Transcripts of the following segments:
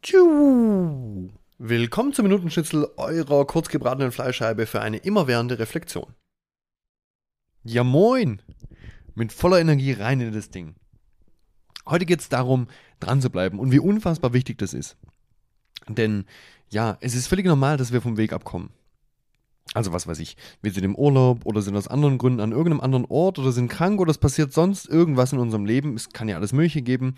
Tschu. Willkommen zum Minutenschnitzel eurer kurzgebratenen Fleischscheibe für eine immerwährende Reflexion. Ja moin! Mit voller Energie rein in das Ding. Heute geht es darum, dran zu bleiben und wie unfassbar wichtig das ist. Denn ja, es ist völlig normal, dass wir vom Weg abkommen. Also was weiß ich, wir sind im Urlaub oder sind aus anderen Gründen an irgendeinem anderen Ort oder sind krank oder es passiert sonst irgendwas in unserem Leben. Es kann ja alles Mögliche geben.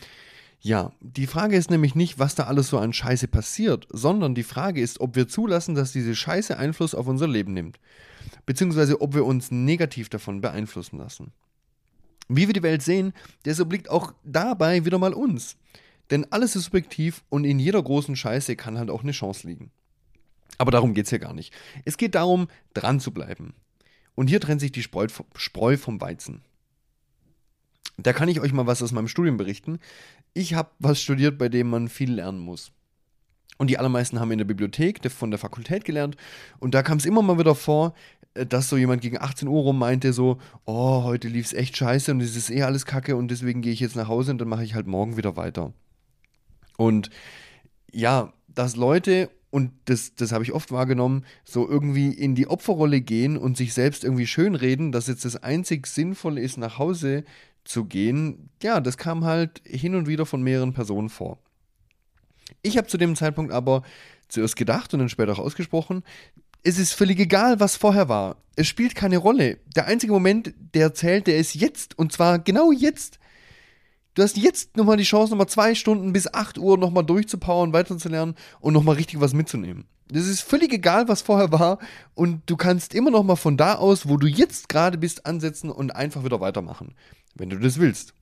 Ja, die Frage ist nämlich nicht, was da alles so an Scheiße passiert, sondern die Frage ist, ob wir zulassen, dass diese Scheiße Einfluss auf unser Leben nimmt. Beziehungsweise ob wir uns negativ davon beeinflussen lassen. Wie wir die Welt sehen, das obliegt auch dabei wieder mal uns. Denn alles ist subjektiv und in jeder großen Scheiße kann halt auch eine Chance liegen. Aber darum geht es hier gar nicht. Es geht darum, dran zu bleiben. Und hier trennt sich die Spreu vom Weizen. Da kann ich euch mal was aus meinem Studium berichten. Ich habe was studiert, bei dem man viel lernen muss. Und die allermeisten haben in der Bibliothek von der Fakultät gelernt. Und da kam es immer mal wieder vor, äh, dass so jemand gegen 18 Uhr rum meinte, so, oh, heute lief es echt scheiße und es ist eh alles kacke und deswegen gehe ich jetzt nach Hause und dann mache ich halt morgen wieder weiter. Und ja, dass Leute, und das, das habe ich oft wahrgenommen, so irgendwie in die Opferrolle gehen und sich selbst irgendwie schönreden, dass jetzt das einzig Sinnvolle ist, nach Hause zu gehen, ja, das kam halt hin und wieder von mehreren Personen vor. Ich habe zu dem Zeitpunkt aber zuerst gedacht und dann später auch ausgesprochen, es ist völlig egal, was vorher war. Es spielt keine Rolle. Der einzige Moment, der zählt, der ist jetzt. Und zwar genau jetzt. Du hast jetzt nochmal die Chance, nochmal zwei Stunden bis 8 Uhr nochmal durchzupowern, weiterzulernen und nochmal richtig was mitzunehmen. Das ist völlig egal, was vorher war. Und du kannst immer nochmal von da aus, wo du jetzt gerade bist, ansetzen und einfach wieder weitermachen wenn du das willst.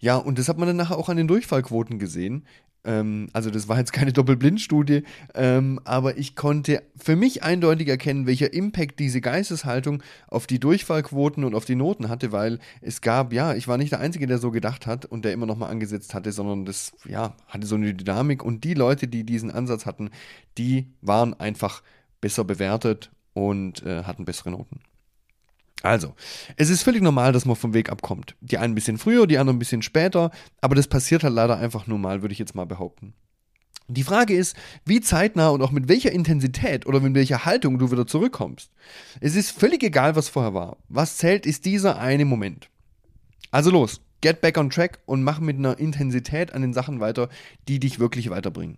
Ja, und das hat man dann nachher auch an den Durchfallquoten gesehen. Ähm, also das war jetzt keine Doppelblindstudie, ähm, aber ich konnte für mich eindeutig erkennen, welcher Impact diese Geisteshaltung auf die Durchfallquoten und auf die Noten hatte, weil es gab, ja, ich war nicht der Einzige, der so gedacht hat und der immer nochmal angesetzt hatte, sondern das, ja, hatte so eine Dynamik und die Leute, die diesen Ansatz hatten, die waren einfach besser bewertet und äh, hatten bessere Noten. Also, es ist völlig normal, dass man vom Weg abkommt. Die einen ein bisschen früher, die anderen ein bisschen später, aber das passiert halt leider einfach nur mal, würde ich jetzt mal behaupten. Die Frage ist, wie zeitnah und auch mit welcher Intensität oder mit welcher Haltung du wieder zurückkommst. Es ist völlig egal, was vorher war. Was zählt, ist dieser eine Moment. Also los, get back on track und mach mit einer Intensität an den Sachen weiter, die dich wirklich weiterbringen.